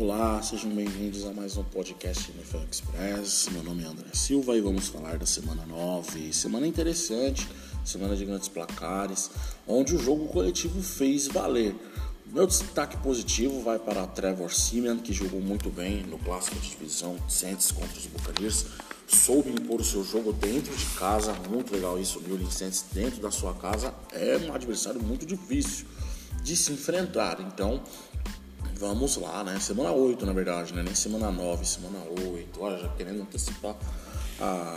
Olá, sejam bem-vindos a mais um podcast NFL Express. Meu nome é André Silva e vamos falar da semana 9. Semana interessante, semana de grandes placares, onde o jogo coletivo fez valer. Meu destaque positivo vai para Trevor Simeon, que jogou muito bem no clássico de divisão Saints contra os Buccaneers. Soube impor o seu jogo dentro de casa, muito legal isso. O New Saints dentro da sua casa é um adversário muito difícil de se enfrentar. Então, vamos lá, né? Semana 8, na verdade, né? Nem semana 9, semana 8. Olha, já querendo antecipar a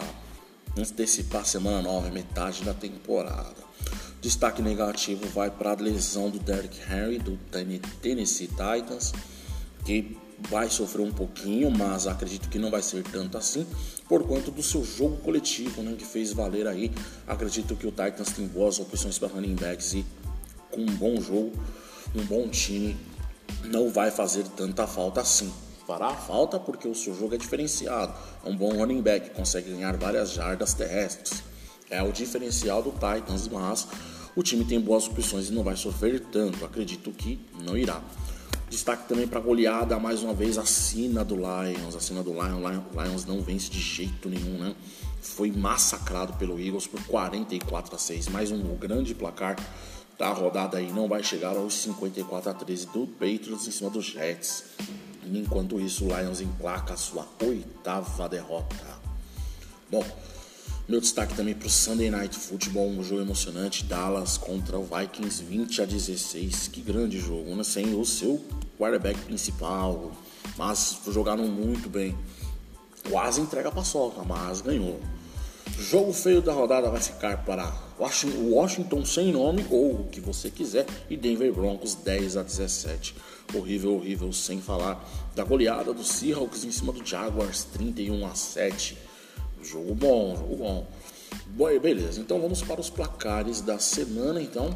antecipar a semana 9, metade da temporada. Destaque negativo vai para a lesão do Derrick Henry do Tennessee Titans, que vai sofrer um pouquinho, mas acredito que não vai ser tanto assim, por conta do seu jogo coletivo, né, que fez valer aí. Acredito que o Titans tem boas opções para running backs e com um bom jogo, um bom time, não vai fazer tanta falta assim. Fará falta porque o seu jogo é diferenciado. É um bom running back, consegue ganhar várias jardas terrestres. É o diferencial do Titans, mas o time tem boas opções e não vai sofrer tanto. Acredito que não irá. Destaque também para a goleada, mais uma vez, a sina do Lions. A sina do Lions, Lions não vence de jeito nenhum, né? Foi massacrado pelo Eagles por 44 a 6. Mais um grande placar da rodada aí. Não vai chegar aos 54 a 13 do Patriots em cima dos Jets. Enquanto isso, o Lions emplaca a sua oitava derrota. Bom, meu destaque também para o Sunday Night Football, um jogo emocionante, Dallas contra o Vikings 20 a 16. Que grande jogo, né? Sem o seu quarterback principal, mas jogaram muito bem. Quase entrega a paçoca, mas ganhou. Jogo feio da rodada vai ficar para Washington sem nome ou o que você quiser e Denver Broncos 10 a 17. Horrível, horrível, sem falar da goleada do Seahawks em cima do Jaguars 31 a 7. Jogo bom, jogo bom. Bom, beleza, então vamos para os placares da semana, então.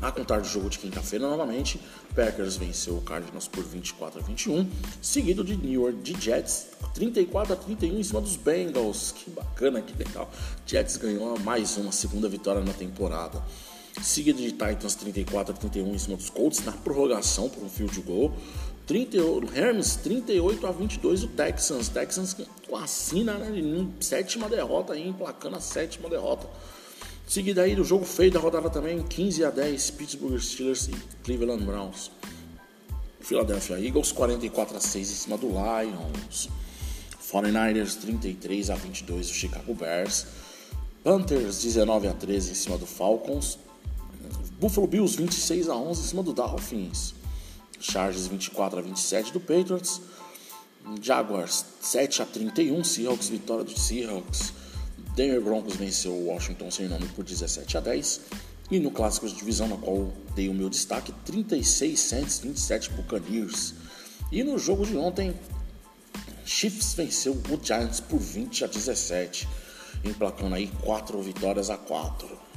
A contar do jogo de quinta-feira, novamente, Packers venceu o Cardinals por 24 a 21, seguido de New York Jets 34 a 31 em cima dos Bengals. Que bacana, que legal. Jets ganhou mais uma segunda vitória na temporada. Seguido de Titans 34 a 31 em cima dos Colts na prorrogação por um field goal. 38, Hermes 38 a 22 o Texans. Texans com a sina, né? Sétima derrota aí, emplacando a sétima derrota. Seguida aí do jogo feio da rodada também, 15 a 10 Pittsburgh Steelers e Cleveland Browns. Philadelphia Eagles 44 a 6 em cima do Lions. 49ers 33 a 22 o Chicago Bears. Panthers 19 a 13 em cima do Falcons. Buffalo Bills 26 a 11 em cima do Dolphins. Chargers 24 a 27 do Patriots. Jaguars 7 a 31, Seahawks vitória do Seahawks. Denver Broncos venceu o Washington sem nome por 17 a 10. E no clássico de divisão, na qual dei o meu destaque, 36 Saints, 27 Buccaneers. E no jogo de ontem, Chiefs venceu o Giants por 20 a 17, emplacando aí 4 vitórias a 4.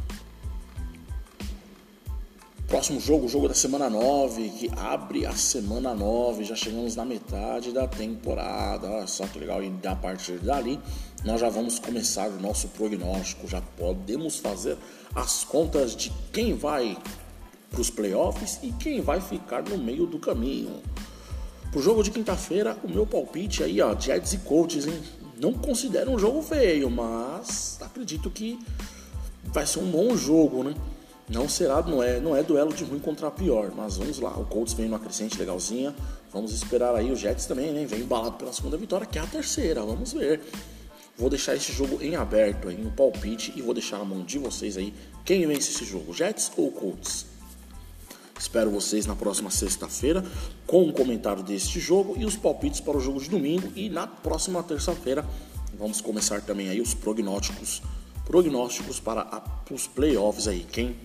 Próximo jogo, o jogo da semana 9, que abre a semana 9, já chegamos na metade da temporada. Olha só que legal, e a partir dali nós já vamos começar o nosso prognóstico, já podemos fazer as contas de quem vai para os playoffs e quem vai ficar no meio do caminho. Pro jogo de quinta-feira, o meu palpite aí, ó, Jets e Colts, hein? Não considero um jogo feio, mas acredito que vai ser um bom jogo, né? Não será, não é, não é duelo de ruim contra pior, mas vamos lá. O Colts vem numa crescente legalzinha. Vamos esperar aí o Jets também, né? Vem embalado pela segunda vitória, que é a terceira. Vamos ver. Vou deixar esse jogo em aberto aí, no palpite, e vou deixar na mão de vocês aí quem vence esse jogo, Jets ou Colts. Espero vocês na próxima sexta-feira com um comentário deste jogo e os palpites para o jogo de domingo. E na próxima terça-feira vamos começar também aí os prognósticos, prognósticos para a, os playoffs aí. Quem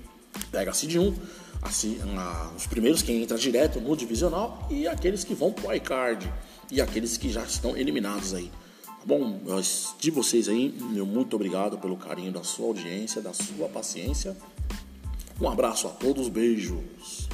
pega a seed 1, assim, a, os primeiros quem entra direto no divisional e aqueles que vão pro iCard e aqueles que já estão eliminados aí. Tá bom, de vocês aí, meu muito obrigado pelo carinho da sua audiência, da sua paciência. Um abraço a todos, beijos.